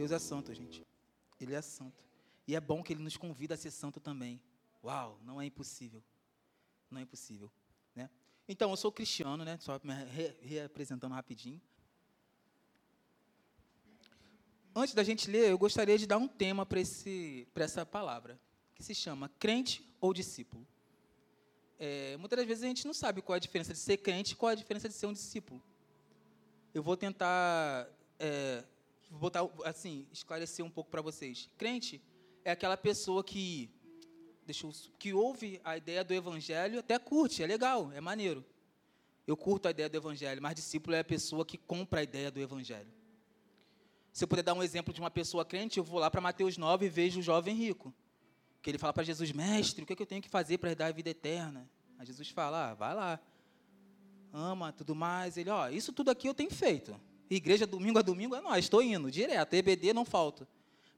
Deus é santo, gente. Ele é santo. E é bom que ele nos convida a ser santo também. Uau, não é impossível. Não é impossível. Né? Então, eu sou cristiano, né? Só me reapresentando rapidinho. Antes da gente ler, eu gostaria de dar um tema para essa palavra, que se chama crente ou discípulo. É, muitas das vezes a gente não sabe qual é a diferença de ser crente e qual é a diferença de ser um discípulo. Eu vou tentar é, botar, assim, esclarecer um pouco para vocês. Crente é aquela pessoa que, deixa eu, que ouve a ideia do evangelho, até curte, é legal, é maneiro. Eu curto a ideia do evangelho, mas discípulo é a pessoa que compra a ideia do evangelho. Se eu puder dar um exemplo de uma pessoa crente, eu vou lá para Mateus 9 e vejo o jovem rico. Que ele fala para Jesus, mestre, o que, é que eu tenho que fazer para herdar a vida eterna? Aí Jesus fala, ah, vai lá. Ama, tudo mais. Ele, ó, isso tudo aqui eu tenho feito. Igreja domingo a domingo é nós, estou indo, direto. EBD não falta.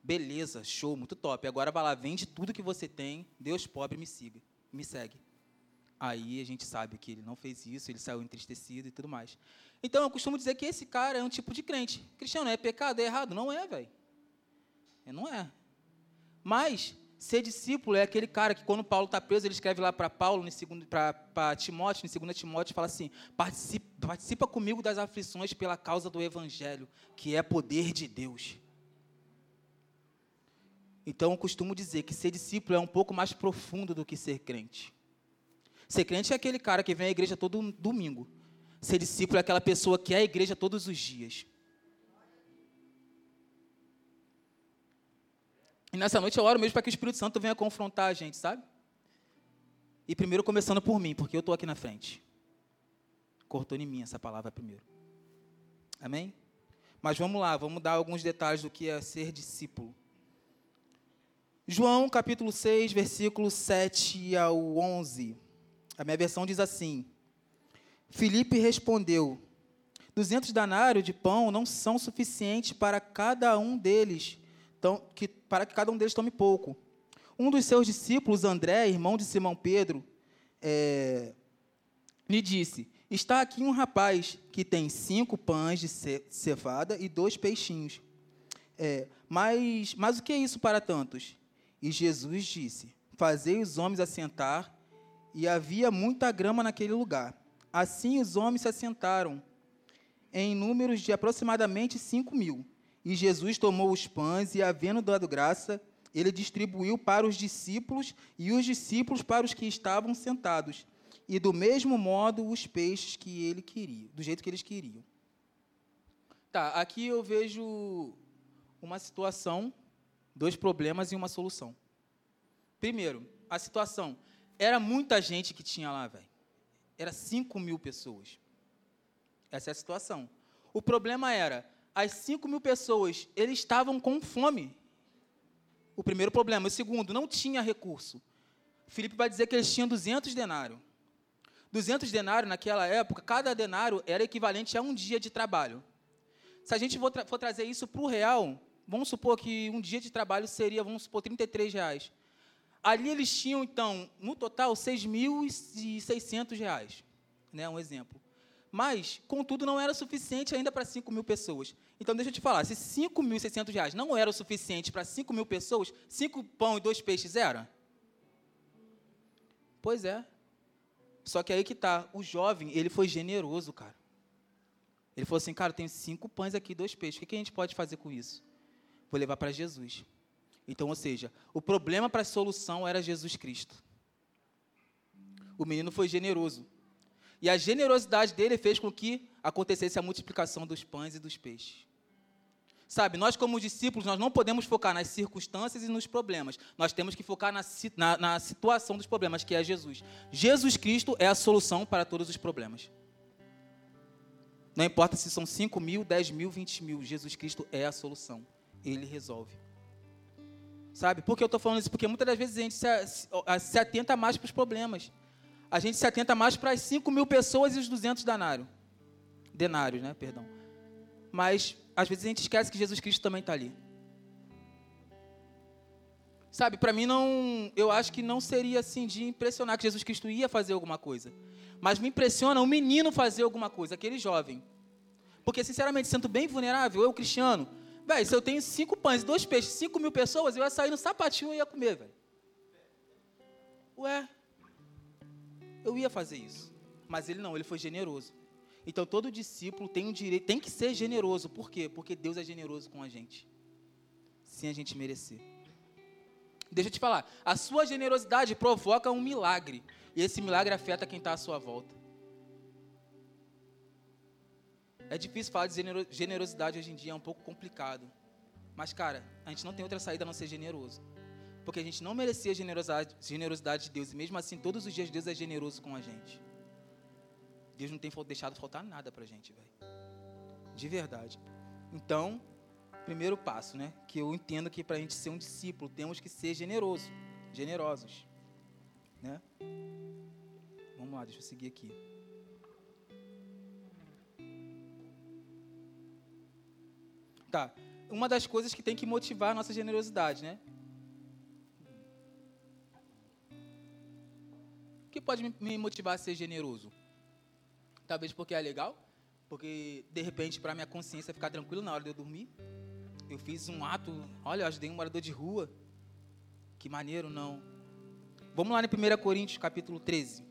Beleza, show, muito top. Agora vai lá, vende tudo que você tem, Deus pobre me siga, me segue. Aí a gente sabe que ele não fez isso, ele saiu entristecido e tudo mais. Então eu costumo dizer que esse cara é um tipo de crente. Cristiano, é pecado, é errado? Não é, velho. É, não é. Mas ser discípulo é aquele cara que quando Paulo está preso, ele escreve lá para Paulo, para Timóteo, em 2 Timóteo, fala assim: participa, participa comigo das aflições pela causa do Evangelho, que é poder de Deus. Então eu costumo dizer que ser discípulo é um pouco mais profundo do que ser crente. Ser crente é aquele cara que vem à igreja todo domingo. Ser discípulo é aquela pessoa que é à igreja todos os dias. E nessa noite eu oro mesmo para que o Espírito Santo venha confrontar a gente, sabe? E primeiro começando por mim, porque eu estou aqui na frente. Cortou em mim essa palavra primeiro. Amém? Mas vamos lá, vamos dar alguns detalhes do que é ser discípulo. João capítulo 6, versículo 7 ao 11. A minha versão diz assim: Filipe respondeu: Duzentos denários de pão não são suficientes para cada um deles, então, que, para que cada um deles tome pouco. Um dos seus discípulos, André, irmão de Simão Pedro, é, lhe disse: Está aqui um rapaz que tem cinco pães de cevada e dois peixinhos. É, mas, mas o que é isso para tantos? E Jesus disse: Fazei os homens assentar e havia muita grama naquele lugar. Assim os homens se assentaram, em números de aproximadamente cinco mil. E Jesus tomou os pães e, havendo dado graça, ele distribuiu para os discípulos e os discípulos para os que estavam sentados. E do mesmo modo os peixes que ele queria, do jeito que eles queriam. Tá, aqui eu vejo uma situação, dois problemas e uma solução. Primeiro, a situação. Era muita gente que tinha lá, velho. Era 5 mil pessoas. Essa é a situação. O problema era, as 5 mil pessoas, eles estavam com fome. O primeiro problema. O segundo, não tinha recurso. Filipe vai dizer que eles tinham 200 denários. 200 denários, naquela época, cada denário era equivalente a um dia de trabalho. Se a gente for, tra for trazer isso para o real, vamos supor que um dia de trabalho seria, vamos supor, 33 reais. Ali eles tinham, então, no total, 6.600 reais. Né, um exemplo. Mas, contudo, não era suficiente ainda para 5 mil pessoas. Então, deixa eu te falar, se 5.600 reais não era o suficiente para 5 mil pessoas, 5 pão e dois peixes era? Pois é. Só que aí que está, o jovem, ele foi generoso, cara. Ele falou assim, cara, eu tenho cinco pães aqui, dois peixes. O que a gente pode fazer com isso? Vou levar para Jesus. Então, ou seja, o problema para a solução era Jesus Cristo. O menino foi generoso. E a generosidade dele fez com que acontecesse a multiplicação dos pães e dos peixes. Sabe, nós como discípulos, nós não podemos focar nas circunstâncias e nos problemas. Nós temos que focar na, na, na situação dos problemas, que é Jesus. Jesus Cristo é a solução para todos os problemas. Não importa se são 5 mil, 10 mil, 20 mil, Jesus Cristo é a solução. Ele resolve. Sabe? Por que eu estou falando isso? Porque muitas das vezes a gente se, se atenta mais para os problemas. A gente se atenta mais para as 5 mil pessoas e os 200 denários. Denários, né? Perdão. Mas, às vezes, a gente esquece que Jesus Cristo também está ali. Sabe, para mim não, eu acho que não seria assim de impressionar que Jesus Cristo ia fazer alguma coisa. Mas me impressiona o menino fazer alguma coisa, aquele jovem. Porque sinceramente, sendo bem vulnerável, eu cristiano, Velho, se eu tenho cinco pães dois peixes, cinco mil pessoas, eu ia sair no sapatinho e ia comer, velho. Ué, eu ia fazer isso. Mas ele não, ele foi generoso. Então todo discípulo tem um direito, tem que ser generoso. Por quê? Porque Deus é generoso com a gente. Sem a gente merecer. Deixa eu te falar, a sua generosidade provoca um milagre. E esse milagre afeta quem está à sua volta. É difícil falar de generosidade hoje em dia, é um pouco complicado. Mas, cara, a gente não tem outra saída a não ser generoso. Porque a gente não merecia a generosidade, generosidade de Deus. E mesmo assim, todos os dias Deus é generoso com a gente. Deus não tem deixado faltar nada pra gente, velho. De verdade. Então, primeiro passo, né? Que eu entendo que para a gente ser um discípulo, temos que ser generoso, generosos. Né? Vamos lá, deixa eu seguir aqui. Tá. Uma das coisas que tem que motivar a nossa generosidade, né? Pode me motivar a ser generoso? Talvez porque é legal, porque de repente para minha consciência ficar tranquilo na hora de eu dormir, eu fiz um ato, olha, eu ajudei um morador de rua. Que maneiro, não. Vamos lá no 1 Coríntios, capítulo 13.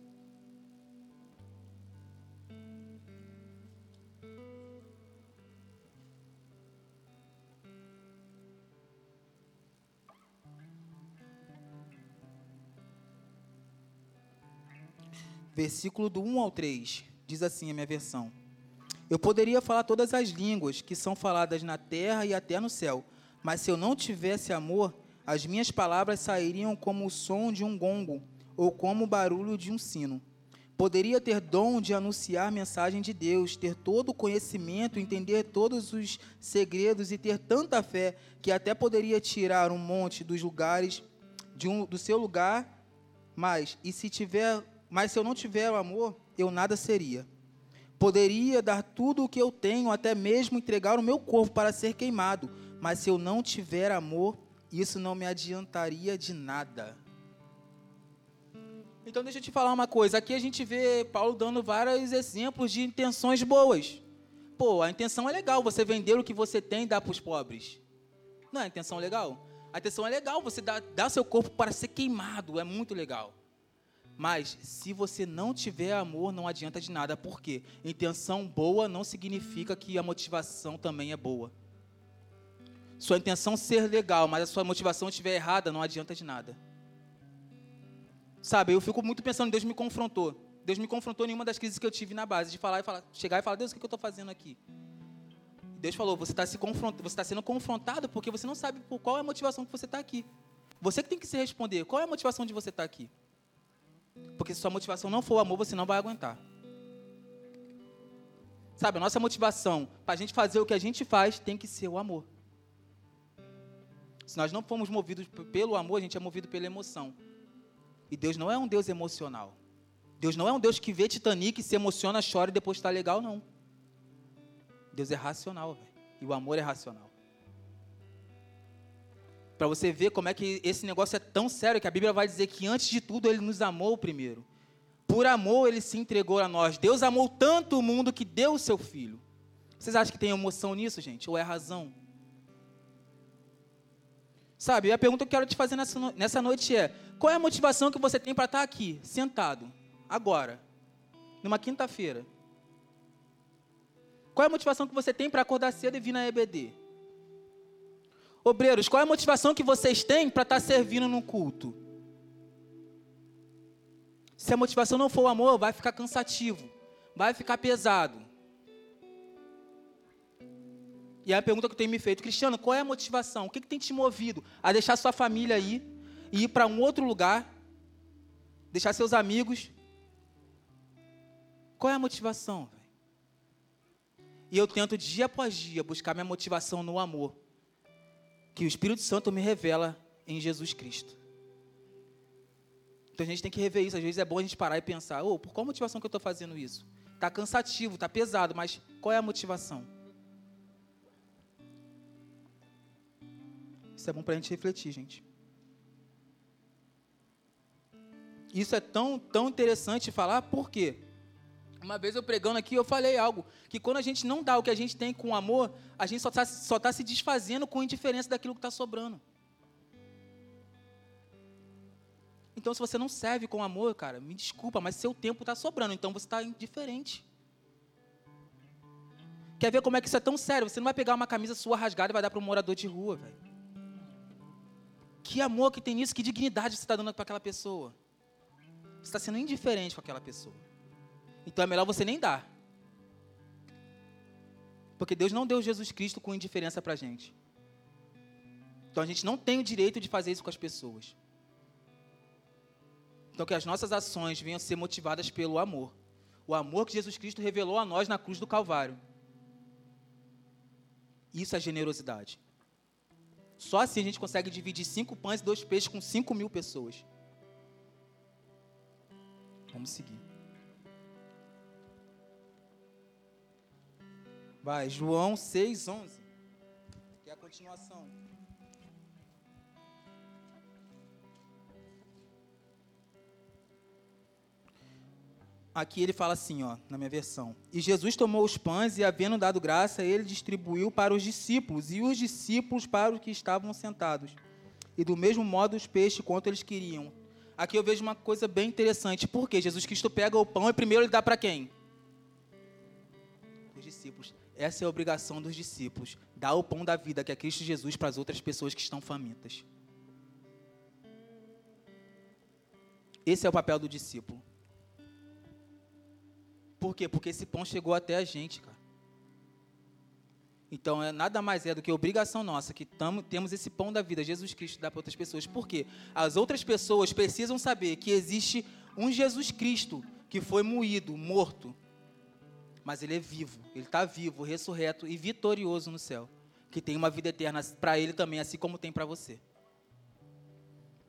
Versículo do 1 ao 3, diz assim a minha versão: Eu poderia falar todas as línguas que são faladas na terra e até no céu, mas se eu não tivesse amor, as minhas palavras sairiam como o som de um gongo ou como o barulho de um sino. Poderia ter dom de anunciar mensagem de Deus, ter todo o conhecimento, entender todos os segredos e ter tanta fé que até poderia tirar um monte dos lugares de um, do seu lugar, mas e se tiver mas se eu não tiver o amor, eu nada seria. Poderia dar tudo o que eu tenho, até mesmo entregar o meu corpo para ser queimado, mas se eu não tiver amor, isso não me adiantaria de nada. Então deixa eu te falar uma coisa. Aqui a gente vê Paulo dando vários exemplos de intenções boas. Pô, a intenção é legal, você vender o que você tem e dar para os pobres. Não é a intenção legal? A intenção é legal, você dá, dá seu corpo para ser queimado, é muito legal. Mas se você não tiver amor, não adianta de nada. Por quê? Intenção boa não significa que a motivação também é boa. Sua intenção ser legal, mas a sua motivação estiver errada, não adianta de nada. Sabe, eu fico muito pensando, Deus me confrontou. Deus me confrontou em uma das crises que eu tive na base, de falar e falar, chegar e falar, Deus, o que eu estou fazendo aqui? Deus falou, você está se você está sendo confrontado porque você não sabe por qual é a motivação que você está aqui. Você que tem que se responder, qual é a motivação de você estar aqui? Porque se sua motivação não for o amor, você não vai aguentar. Sabe, a nossa motivação para a gente fazer o que a gente faz tem que ser o amor. Se nós não formos movidos pelo amor, a gente é movido pela emoção. E Deus não é um Deus emocional. Deus não é um Deus que vê Titanic, se emociona, chora e depois está legal, não. Deus é racional, e o amor é racional. Para você ver como é que esse negócio é tão sério que a Bíblia vai dizer que antes de tudo ele nos amou primeiro. Por amor ele se entregou a nós. Deus amou tanto o mundo que deu o seu filho. Vocês acham que tem emoção nisso, gente? Ou é razão? Sabe, a pergunta que eu quero te fazer nessa, nessa noite é: qual é a motivação que você tem para estar aqui, sentado, agora, numa quinta-feira? Qual é a motivação que você tem para acordar cedo e vir na EBD? Obreiros, qual é a motivação que vocês têm para estar tá servindo no culto? Se a motivação não for o amor, vai ficar cansativo, vai ficar pesado. E aí a pergunta que eu tenho me feito, Cristiano, qual é a motivação? O que, que tem te movido a deixar sua família aí e ir para um outro lugar, deixar seus amigos? Qual é a motivação? E eu tento dia após dia buscar minha motivação no amor que o Espírito Santo me revela em Jesus Cristo. Então a gente tem que rever isso. Às vezes é bom a gente parar e pensar: oh, por qual motivação que eu estou fazendo isso? Está cansativo, está pesado, mas qual é a motivação? Isso é bom para a gente refletir, gente. Isso é tão, tão interessante falar, por quê? Uma vez eu pregando aqui, eu falei algo, que quando a gente não dá o que a gente tem com amor, a gente só está só tá se desfazendo com indiferença daquilo que está sobrando. Então, se você não serve com amor, cara, me desculpa, mas seu tempo está sobrando, então você está indiferente. Quer ver como é que isso é tão sério? Você não vai pegar uma camisa sua rasgada e vai dar para um morador de rua, velho. Que amor que tem nisso, que dignidade você está dando para aquela pessoa. Você está sendo indiferente com aquela pessoa. Então é melhor você nem dar. Porque Deus não deu Jesus Cristo com indiferença para a gente. Então a gente não tem o direito de fazer isso com as pessoas. Então que as nossas ações venham a ser motivadas pelo amor. O amor que Jesus Cristo revelou a nós na cruz do Calvário. Isso é generosidade. Só assim a gente consegue dividir cinco pães e dois peixes com cinco mil pessoas. Vamos seguir. Vai, João 6, 11. Que é a continuação. Aqui ele fala assim, ó, na minha versão. E Jesus tomou os pães e, havendo dado graça, ele distribuiu para os discípulos e os discípulos para os que estavam sentados. E do mesmo modo os peixes quanto eles queriam. Aqui eu vejo uma coisa bem interessante. Porque Jesus Cristo pega o pão e primeiro ele dá para quem? Os discípulos. Essa é a obrigação dos discípulos. Dar o pão da vida, que é Cristo Jesus, para as outras pessoas que estão famintas. Esse é o papel do discípulo. Por quê? Porque esse pão chegou até a gente, cara. Então, é, nada mais é do que obrigação nossa que tamo, temos esse pão da vida, Jesus Cristo, dá para outras pessoas. Por quê? As outras pessoas precisam saber que existe um Jesus Cristo que foi moído, morto, mas ele é vivo, ele está vivo, ressurreto e vitorioso no céu, que tem uma vida eterna para ele também, assim como tem para você.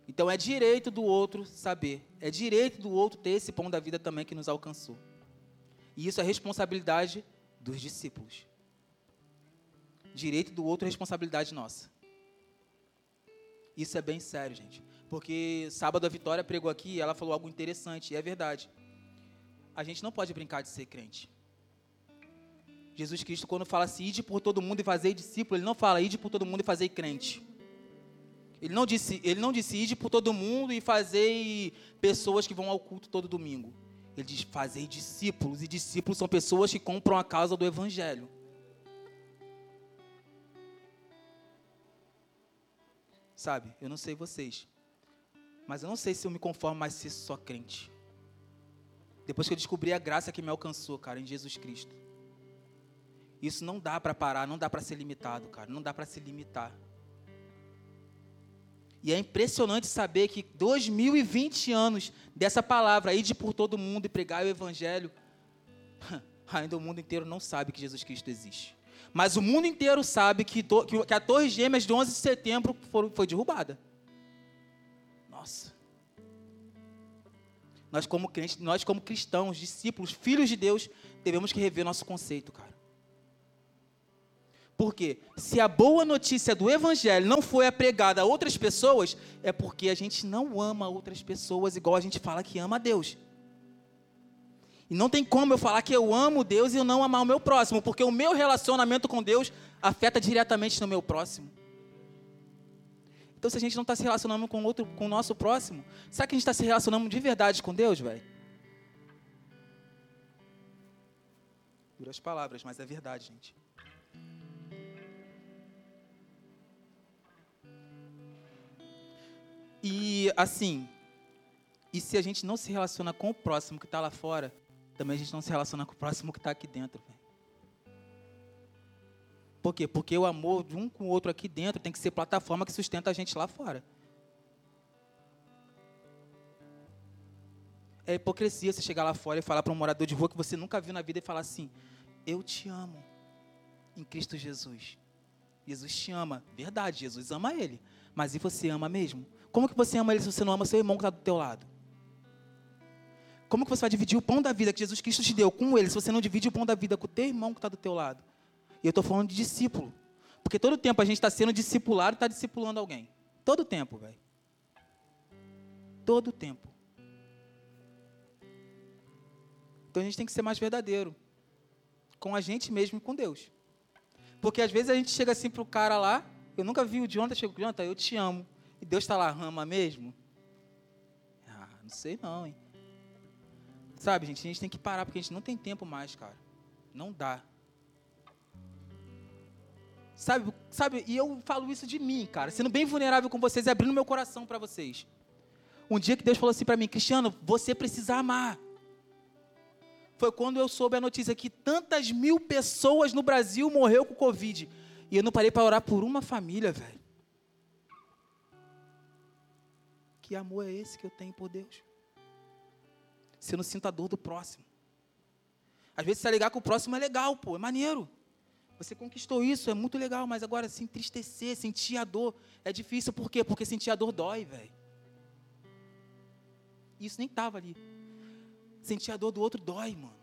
Então é direito do outro saber, é direito do outro ter esse pão da vida também que nos alcançou. E isso é responsabilidade dos discípulos. Direito do outro é responsabilidade nossa. Isso é bem sério, gente. Porque sábado a Vitória pregou aqui e ela falou algo interessante, e é verdade. A gente não pode brincar de ser crente. Jesus Cristo, quando fala assim, ide por todo mundo e fazer discípulo, ele não fala, ide por todo mundo e fazer crente. Ele não disse, ele não disse, ide por todo mundo e fazer pessoas que vão ao culto todo domingo. Ele diz: fazer discípulos, e discípulos são pessoas que compram a causa do Evangelho. Sabe, eu não sei vocês, mas eu não sei se eu me conformo mais ser só crente. Depois que eu descobri a graça que me alcançou, cara, em Jesus Cristo. Isso não dá para parar, não dá para ser limitado, cara, não dá para se limitar. E é impressionante saber que 2020 anos dessa palavra, ir de por todo mundo e pregar o evangelho, ainda o mundo inteiro não sabe que Jesus Cristo existe. Mas o mundo inteiro sabe que, que a Torre Gêmeas de 11 de setembro foi, derrubada. Nossa. Nós como crentes, nós como cristãos, discípulos, filhos de Deus, devemos que rever nosso conceito, cara. Porque se a boa notícia do Evangelho não foi pregada a outras pessoas, é porque a gente não ama outras pessoas igual a gente fala que ama a Deus. E não tem como eu falar que eu amo Deus e eu não amar o meu próximo, porque o meu relacionamento com Deus afeta diretamente no meu próximo. Então, se a gente não está se relacionando com, outro, com o nosso próximo, será que a gente está se relacionando de verdade com Deus, velho? Duras palavras, mas é verdade, gente. E assim, e se a gente não se relaciona com o próximo que está lá fora, também a gente não se relaciona com o próximo que está aqui dentro. Por quê? Porque o amor de um com o outro aqui dentro tem que ser plataforma que sustenta a gente lá fora. É hipocrisia você chegar lá fora e falar para um morador de rua que você nunca viu na vida e falar assim: Eu te amo em Cristo Jesus. Jesus te ama. Verdade, Jesus ama ele. Mas e você ama mesmo? Como que você ama ele se você não ama seu irmão que está do teu lado? Como que você vai dividir o pão da vida que Jesus Cristo te deu com ele se você não divide o pão da vida com o teu irmão que está do teu lado? E eu estou falando de discípulo. Porque todo tempo a gente está sendo discipulado e está discipulando alguém. Todo tempo, velho. Todo tempo. Então a gente tem que ser mais verdadeiro. Com a gente mesmo e com Deus. Porque às vezes a gente chega assim pro cara lá, eu nunca vi o Jonathan, chega o Jonathan, eu te amo. E Deus está lá, rama mesmo? Ah, não sei não, hein. Sabe, gente, a gente tem que parar, porque a gente não tem tempo mais, cara. Não dá. Sabe, sabe, e eu falo isso de mim, cara, sendo bem vulnerável com vocês e abrindo meu coração para vocês. Um dia que Deus falou assim para mim, Cristiano, você precisa amar. Foi quando eu soube a notícia que tantas mil pessoas no Brasil morreu com Covid. E eu não parei para orar por uma família, velho. Que amor é esse que eu tenho por Deus? Se eu não sinto a dor do próximo. Às vezes, se ligar com o próximo é legal, pô, é maneiro. Você conquistou isso, é muito legal, mas agora se entristecer, sentir a dor, é difícil. Por quê? Porque sentir a dor dói, velho. Isso nem estava ali. Sentir a dor do outro dói, mano.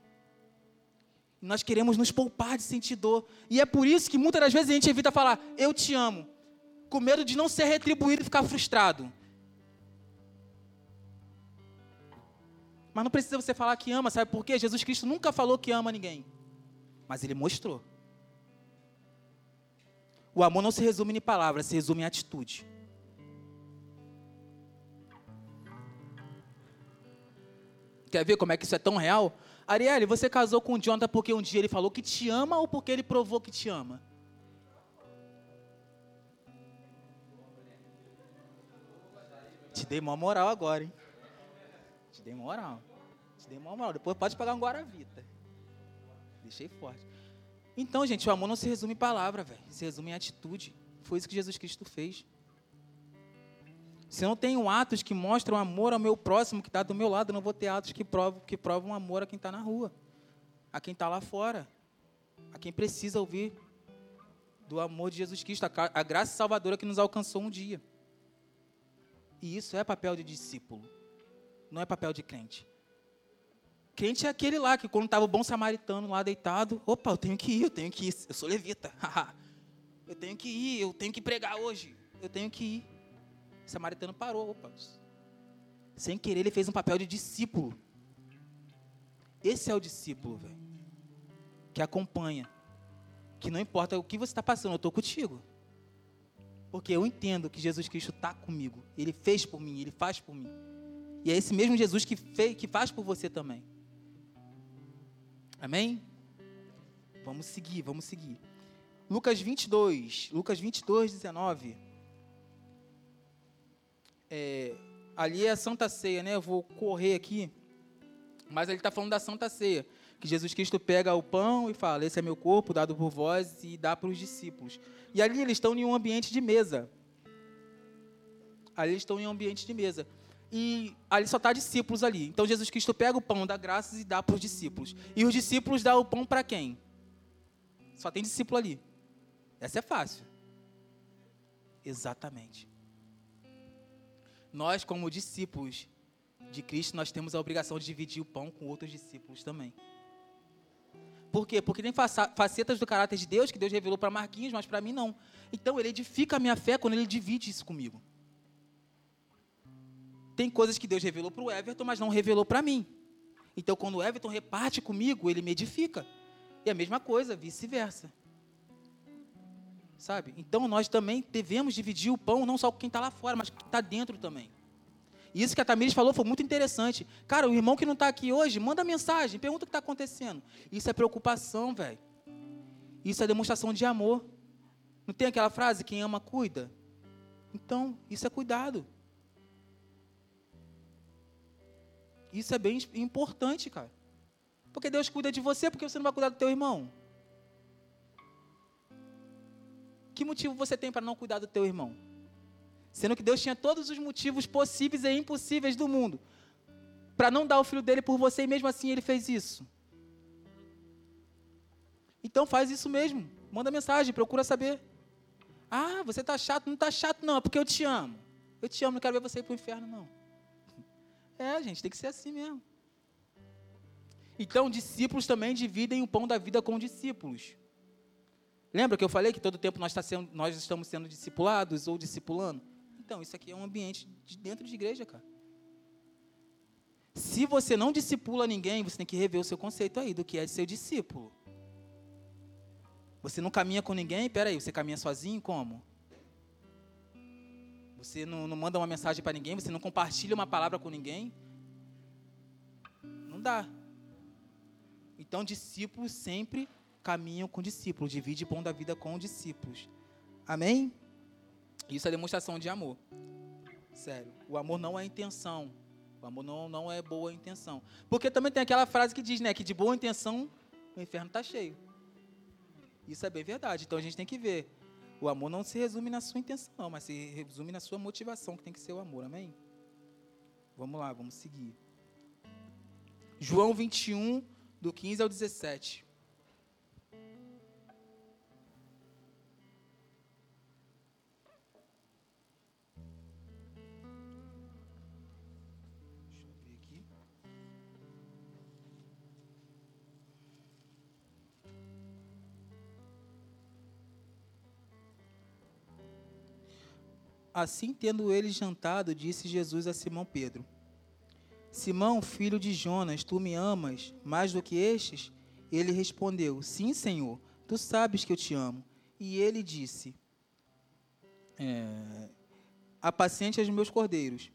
E nós queremos nos poupar de sentir dor. E é por isso que muitas das vezes a gente evita falar, eu te amo, com medo de não ser retribuído e ficar frustrado. Mas não precisa você falar que ama, sabe por quê? Jesus Cristo nunca falou que ama ninguém. Mas ele mostrou. O amor não se resume em palavras, se resume em atitude. Quer ver como é que isso é tão real? Arielle, você casou com o Jonathan porque um dia ele falou que te ama ou porque ele provou que te ama? Te dei uma moral agora, hein? Te dei moral. Te dei moral. Depois pode pagar um Guaravita. Deixei forte. Então, gente, o amor não se resume em palavra, velho. Se resume em atitude. Foi isso que Jesus Cristo fez. Se eu não tenho atos que mostram amor ao meu próximo que está do meu lado, eu não vou ter atos que provam, que provam amor a quem está na rua, a quem está lá fora, a quem precisa ouvir do amor de Jesus Cristo, a, a graça salvadora que nos alcançou um dia. E isso é papel de discípulo, não é papel de crente. Crente é aquele lá que quando estava o bom samaritano lá deitado, opa, eu tenho que ir, eu tenho que ir, eu sou levita. eu tenho que ir, eu tenho que pregar hoje. Eu tenho que ir. O samaritano parou, opa. Sem querer ele fez um papel de discípulo. Esse é o discípulo, velho. Que acompanha. Que não importa o que você está passando, eu estou contigo. Porque eu entendo que Jesus Cristo está comigo. Ele fez por mim, ele faz por mim. E é esse mesmo Jesus que, fez, que faz por você também. Amém? Vamos seguir, vamos seguir. Lucas 22, Lucas 22, 19. É, ali é a Santa Ceia, né? Eu vou correr aqui. Mas ele está falando da Santa Ceia. Que Jesus Cristo pega o pão e fala: Esse é meu corpo dado por vós e dá para os discípulos. E ali eles estão em um ambiente de mesa. Ali eles estão em um ambiente de mesa e ali só está discípulos ali. Então Jesus Cristo pega o pão, dá graças e dá para os discípulos. E os discípulos dão o pão para quem? Só tem discípulo ali. Essa é fácil. Exatamente. Nós, como discípulos de Cristo, nós temos a obrigação de dividir o pão com outros discípulos também. Por quê? Porque tem facetas do caráter de Deus que Deus revelou para Marquinhos, mas para mim não. Então ele edifica a minha fé quando ele divide isso comigo. Tem coisas que Deus revelou para o Everton, mas não revelou para mim. Então, quando o Everton reparte comigo, ele me edifica. E a mesma coisa, vice-versa. Sabe? Então, nós também devemos dividir o pão, não só com quem está lá fora, mas com quem está dentro também. E isso que a Tamires falou foi muito interessante. Cara, o irmão que não está aqui hoje, manda mensagem, pergunta o que está acontecendo. Isso é preocupação, velho. Isso é demonstração de amor. Não tem aquela frase, quem ama, cuida? Então, isso é cuidado. Isso é bem importante, cara. Porque Deus cuida de você, porque você não vai cuidar do teu irmão? Que motivo você tem para não cuidar do teu irmão? Sendo que Deus tinha todos os motivos possíveis e impossíveis do mundo para não dar o filho dele por você e mesmo assim ele fez isso. Então faz isso mesmo. Manda mensagem, procura saber. Ah, você está chato? Não está chato não, é porque eu te amo. Eu te amo, não quero ver você ir para o inferno não. É, gente, tem que ser assim mesmo. Então, discípulos também dividem o pão da vida com discípulos. Lembra que eu falei que todo tempo nós, tá sendo, nós estamos sendo discipulados ou discipulando? Então, isso aqui é um ambiente de dentro de igreja, cara. Se você não discipula ninguém, você tem que rever o seu conceito aí do que é ser discípulo. Você não caminha com ninguém? Peraí, você caminha sozinho? Como? Você não, não manda uma mensagem para ninguém? Você não compartilha uma palavra com ninguém? Não dá. Então, discípulos sempre caminham com discípulos, divide pão da vida com discípulos. Amém? Isso é demonstração de amor. Sério. O amor não é intenção. O amor não, não é boa intenção. Porque também tem aquela frase que diz, né, que de boa intenção o inferno está cheio. Isso é bem verdade. Então a gente tem que ver. O amor não se resume na sua intenção, mas se resume na sua motivação, que tem que ser o amor. Amém? Vamos lá, vamos seguir. João 21, do 15 ao 17. Assim, tendo ele jantado, disse Jesus a Simão Pedro: Simão, filho de Jonas, tu me amas mais do que estes? Ele respondeu: Sim, Senhor, tu sabes que eu te amo. E ele disse: é, Apacente os meus cordeiros.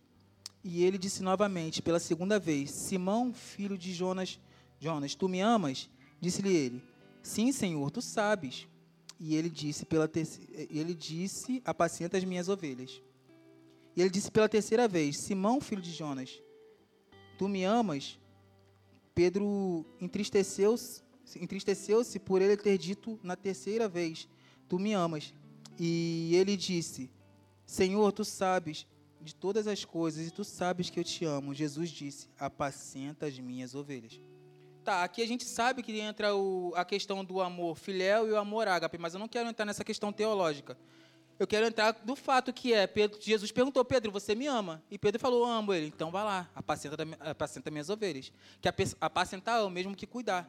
E ele disse novamente, pela segunda vez: Simão, filho de Jonas, Jonas, tu me amas? Disse-lhe ele: Sim, Senhor, tu sabes. E ele disse pela ele disse: Apacenta as minhas ovelhas. E ele disse pela terceira vez: Simão, filho de Jonas, tu me amas? Pedro entristeceu-se entristeceu-se por ele ter dito na terceira vez: Tu me amas. E ele disse: Senhor, tu sabes de todas as coisas e tu sabes que eu te amo. Jesus disse: Apacenta as minhas ovelhas. Tá, aqui a gente sabe que entra o, a questão do amor filéu e o amor ágape, mas eu não quero entrar nessa questão teológica. Eu quero entrar do fato que é, Pedro, Jesus perguntou, Pedro, você me ama? E Pedro falou, amo ele. Então vai lá, apacenta, apacenta minhas ovelhas. Que apacentar é o mesmo que cuidar.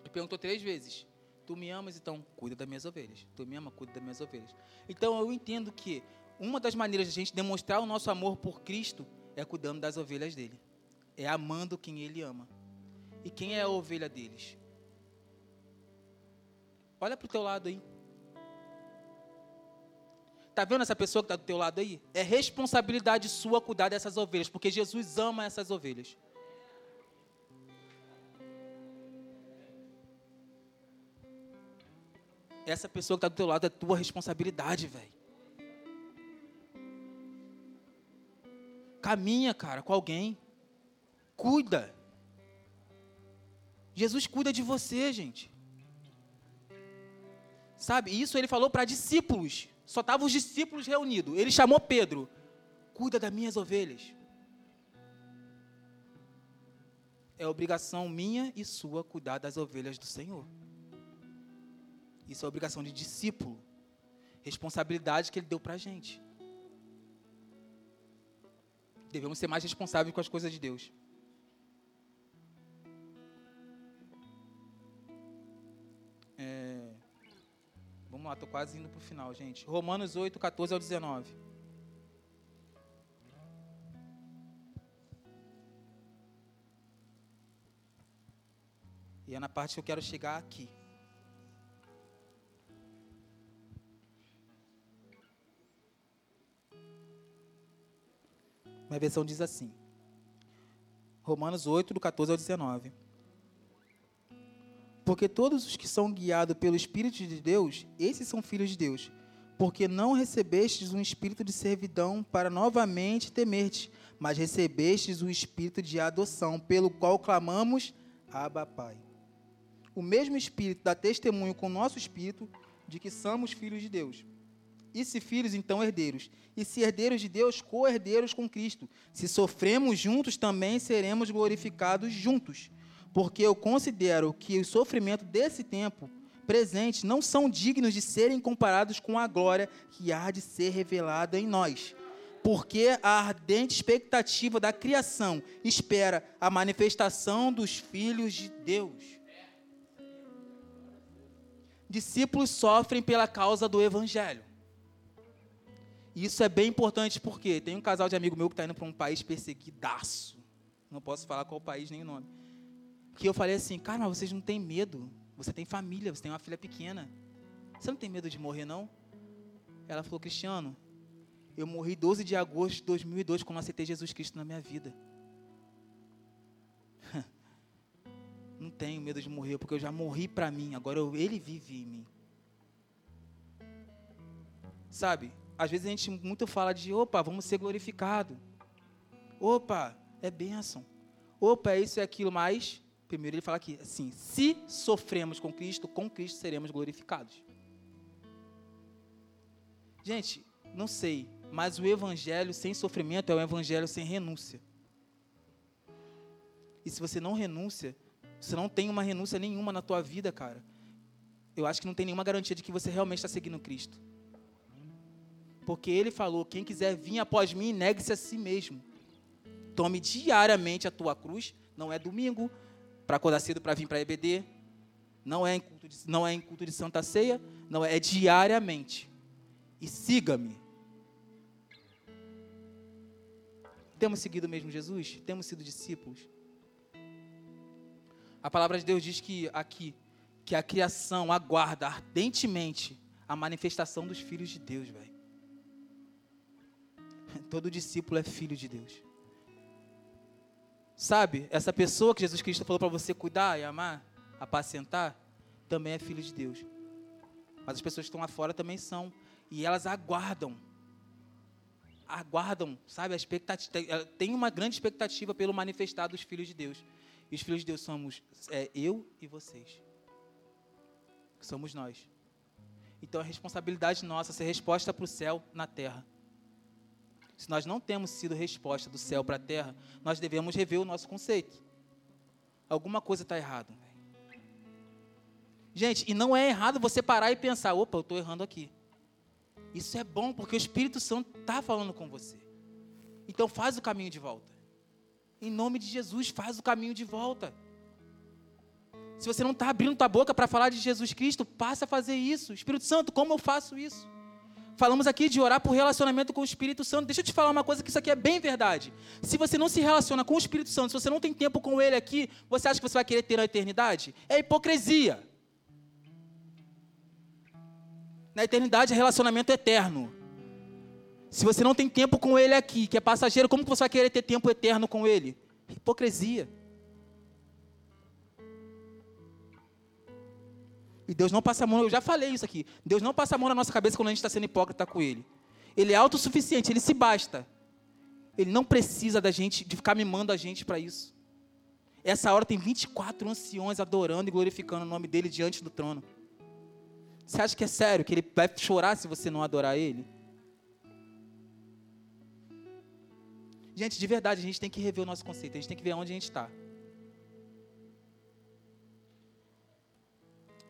Ele perguntou três vezes. Tu me amas, então cuida das minhas ovelhas. Tu me ama, cuida das minhas ovelhas. Então eu entendo que uma das maneiras de a gente demonstrar o nosso amor por Cristo é cuidando das ovelhas dele. É amando quem ele ama. E quem é a ovelha deles? Olha para o teu lado aí. Está vendo essa pessoa que está do teu lado aí? É responsabilidade sua cuidar dessas ovelhas, porque Jesus ama essas ovelhas. Essa pessoa que está do teu lado é tua responsabilidade, velho. Caminha, cara, com alguém. Cuida. Jesus cuida de você, gente. Sabe? Isso ele falou para discípulos. Só estavam os discípulos reunidos. Ele chamou Pedro. Cuida das minhas ovelhas. É obrigação minha e sua cuidar das ovelhas do Senhor. Isso é obrigação de discípulo. Responsabilidade que ele deu para a gente. Devemos ser mais responsáveis com as coisas de Deus. É... Vamos lá, estou quase indo para o final, gente. Romanos 8, 14 ao 19. E é na parte que eu quero chegar aqui. Uma versão diz assim. Romanos 8, do 14 ao 19. Porque todos os que são guiados pelo Espírito de Deus, esses são filhos de Deus. Porque não recebestes um espírito de servidão para novamente temer-te, mas recebestes o espírito de adoção, pelo qual clamamos, Abba, Pai. O mesmo espírito dá testemunho com o nosso espírito de que somos filhos de Deus. E se filhos, então herdeiros. E se herdeiros de Deus, co-herdeiros com Cristo. Se sofremos juntos, também seremos glorificados juntos porque eu considero que os sofrimentos desse tempo presente não são dignos de serem comparados com a glória que há de ser revelada em nós. Porque a ardente expectativa da criação espera a manifestação dos filhos de Deus. Discípulos sofrem pela causa do evangelho. Isso é bem importante porque tem um casal de amigo meu que está indo para um país perseguidaço Não posso falar qual país nem o nome. Que eu falei assim, cara, mas vocês não têm medo. Você tem família, você tem uma filha pequena. Você não tem medo de morrer, não? Ela falou, Cristiano, eu morri 12 de agosto de 2002 quando aceitei Jesus Cristo na minha vida. não tenho medo de morrer, porque eu já morri para mim, agora eu, ele vive em mim. Sabe, às vezes a gente muito fala de, opa, vamos ser glorificado. Opa, é bênção. Opa, é isso e aquilo, mas, primeiro ele fala aqui, assim, se sofremos com Cristo, com Cristo seremos glorificados. Gente, não sei, mas o evangelho sem sofrimento é o evangelho sem renúncia. E se você não renúncia, você não tem uma renúncia nenhuma na tua vida, cara. Eu acho que não tem nenhuma garantia de que você realmente está seguindo Cristo. Porque ele falou: quem quiser vir após mim, negue-se a si mesmo. Tome diariamente a tua cruz. Não é domingo, para acordar cedo para vir para a EBD. Não é, em culto de, não é em culto de Santa Ceia. Não é, é diariamente. E siga-me. Temos seguido mesmo Jesus? Temos sido discípulos? A palavra de Deus diz que aqui, que a criação aguarda ardentemente a manifestação dos filhos de Deus, velho. Todo discípulo é filho de Deus. Sabe, essa pessoa que Jesus Cristo falou para você cuidar e amar, apacentar, também é filho de Deus. Mas as pessoas que estão lá fora também são. E elas aguardam aguardam, sabe, a expectativa, tem uma grande expectativa pelo manifestar dos filhos de Deus. E os filhos de Deus somos é, eu e vocês. Somos nós. Então é responsabilidade nossa ser resposta para o céu na terra. Se nós não temos sido resposta do céu para a terra, nós devemos rever o nosso conceito. Alguma coisa está errada. Gente, e não é errado você parar e pensar: opa, eu estou errando aqui. Isso é bom porque o Espírito Santo está falando com você. Então faz o caminho de volta. Em nome de Jesus, faz o caminho de volta. Se você não está abrindo tua boca para falar de Jesus Cristo, passa a fazer isso. Espírito Santo, como eu faço isso? Falamos aqui de orar por relacionamento com o Espírito Santo. Deixa eu te falar uma coisa que isso aqui é bem verdade. Se você não se relaciona com o Espírito Santo, se você não tem tempo com ele aqui, você acha que você vai querer ter a eternidade? É hipocrisia. Na eternidade é relacionamento eterno. Se você não tem tempo com ele aqui, que é passageiro, como que você vai querer ter tempo eterno com ele? Hipocrisia. E Deus não passa a mão, eu já falei isso aqui. Deus não passa a mão na nossa cabeça quando a gente está sendo hipócrita com Ele. Ele é autossuficiente, Ele se basta. Ele não precisa da gente, de ficar mimando a gente para isso. Essa hora tem 24 anciões adorando e glorificando o nome dele diante do trono. Você acha que é sério que ele vai chorar se você não adorar ele? Gente, de verdade, a gente tem que rever o nosso conceito, a gente tem que ver onde a gente está.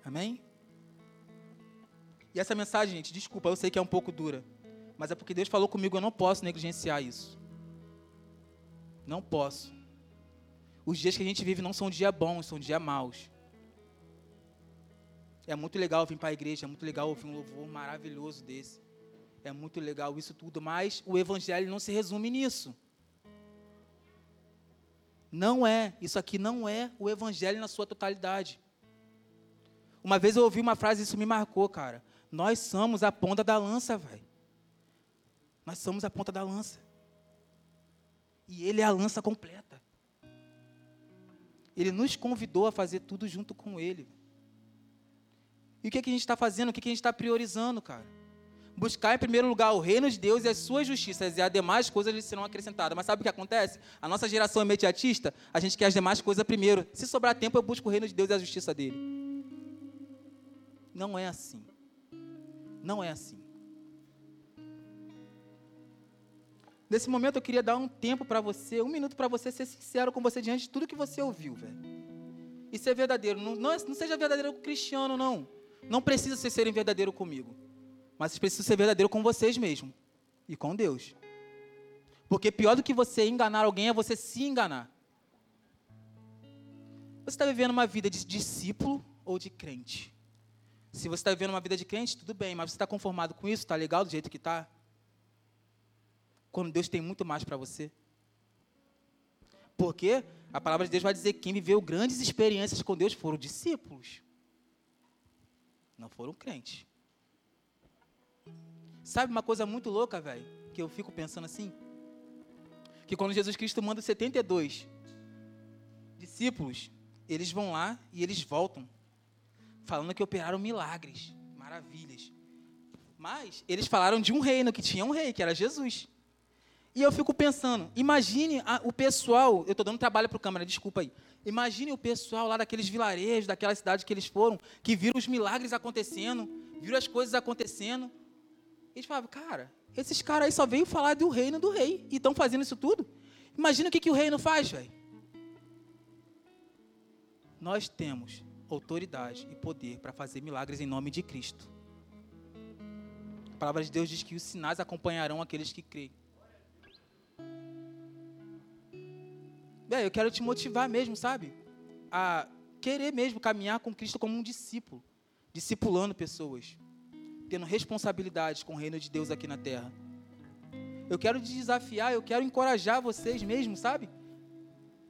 Amém? E essa mensagem, gente, desculpa, eu sei que é um pouco dura, mas é porque Deus falou comigo, eu não posso negligenciar isso. Não posso. Os dias que a gente vive não são dias bons, são dias maus. É muito legal vir para a igreja, é muito legal ouvir um louvor maravilhoso desse. É muito legal isso tudo, mas o evangelho não se resume nisso. Não é, isso aqui não é o evangelho na sua totalidade. Uma vez eu ouvi uma frase, isso me marcou, cara. Nós somos a ponta da lança, velho. Nós somos a ponta da lança. E ele é a lança completa. Ele nos convidou a fazer tudo junto com ele. E o que, é que a gente está fazendo? O que, é que a gente está priorizando, cara? Buscar em primeiro lugar o reino de Deus e as suas justiças, e as demais coisas lhe serão acrescentadas. Mas sabe o que acontece? A nossa geração imediatista, a gente quer as demais coisas primeiro. Se sobrar tempo, eu busco o reino de Deus e a justiça dele. Não é assim. Não é assim. Nesse momento eu queria dar um tempo para você, um minuto para você ser sincero com você diante de tudo que você ouviu, velho. E ser verdadeiro. Não, não, não seja verdadeiro cristiano, não. Não precisa vocês serem verdadeiro comigo. Mas vocês precisam ser verdadeiro com vocês mesmos. E com Deus. Porque pior do que você enganar alguém é você se enganar. Você está vivendo uma vida de discípulo ou de crente? Se você está vivendo uma vida de crente, tudo bem, mas você está conformado com isso? Está legal do jeito que está? Quando Deus tem muito mais para você? Porque a palavra de Deus vai dizer que quem viveu grandes experiências com Deus foram discípulos. Não foram crentes. Sabe uma coisa muito louca, velho? Que eu fico pensando assim? Que quando Jesus Cristo manda 72 discípulos, eles vão lá e eles voltam, falando que operaram milagres, maravilhas. Mas eles falaram de um reino, que tinha um rei, que era Jesus. E eu fico pensando, imagine a, o pessoal, eu estou dando trabalho para o câmera, desculpa aí. Imagine o pessoal lá daqueles vilarejos, daquela cidade que eles foram, que viram os milagres acontecendo, viram as coisas acontecendo. Eles falavam, cara, esses caras aí só veio falar do reino do rei e estão fazendo isso tudo. Imagina o que, que o reino faz, velho. Nós temos autoridade e poder para fazer milagres em nome de Cristo palavra de Deus diz que os sinais acompanharão aqueles que creem. Bem, eu quero te motivar mesmo, sabe? A querer mesmo caminhar com Cristo como um discípulo, discipulando pessoas, tendo responsabilidades com o reino de Deus aqui na terra. Eu quero te desafiar, eu quero encorajar vocês mesmo, sabe?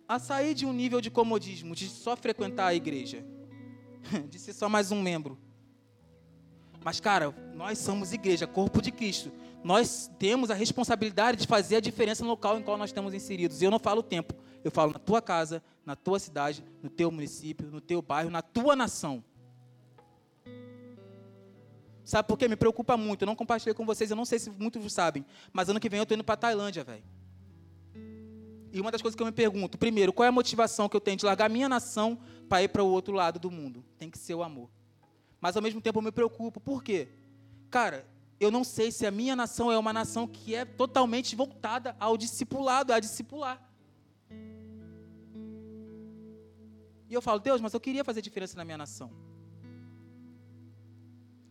A sair de um nível de comodismo, de só frequentar a igreja, de ser só mais um membro mas, cara, nós somos igreja, corpo de Cristo. Nós temos a responsabilidade de fazer a diferença no local em qual nós estamos inseridos. E eu não falo tempo, eu falo na tua casa, na tua cidade, no teu município, no teu bairro, na tua nação. Sabe por quê? Me preocupa muito. Eu não compartilhei com vocês, eu não sei se muitos sabem, mas ano que vem eu estou indo para a Tailândia, velho. E uma das coisas que eu me pergunto, primeiro, qual é a motivação que eu tenho de largar minha nação para ir para o outro lado do mundo? Tem que ser o amor mas ao mesmo tempo eu me preocupo. Por quê? Cara, eu não sei se a minha nação é uma nação que é totalmente voltada ao discipulado, a discipular. E eu falo, Deus, mas eu queria fazer diferença na minha nação.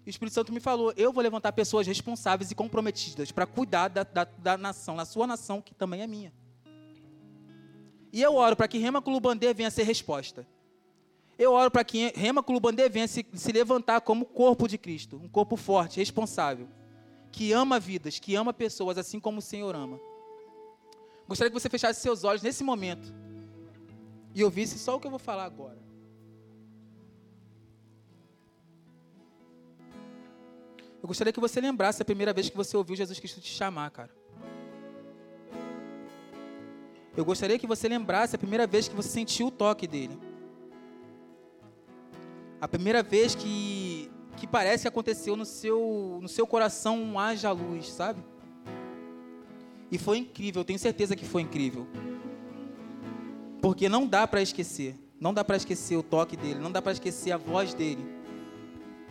E o Espírito Santo me falou: eu vou levantar pessoas responsáveis e comprometidas para cuidar da, da, da, nação, na sua nação, que também é minha. E eu oro para que Rema Clubandê venha ser resposta. Eu oro para que Rema Clubandê venha se, se levantar como corpo de Cristo, um corpo forte, responsável, que ama vidas, que ama pessoas, assim como o Senhor ama. Gostaria que você fechasse seus olhos nesse momento e ouvisse só o que eu vou falar agora. Eu gostaria que você lembrasse a primeira vez que você ouviu Jesus Cristo te chamar, cara. Eu gostaria que você lembrasse a primeira vez que você sentiu o toque dele. A primeira vez que, que parece que aconteceu no seu, no seu coração haja luz, sabe? E foi incrível, eu tenho certeza que foi incrível. Porque não dá para esquecer. Não dá para esquecer o toque dele, não dá para esquecer a voz dele.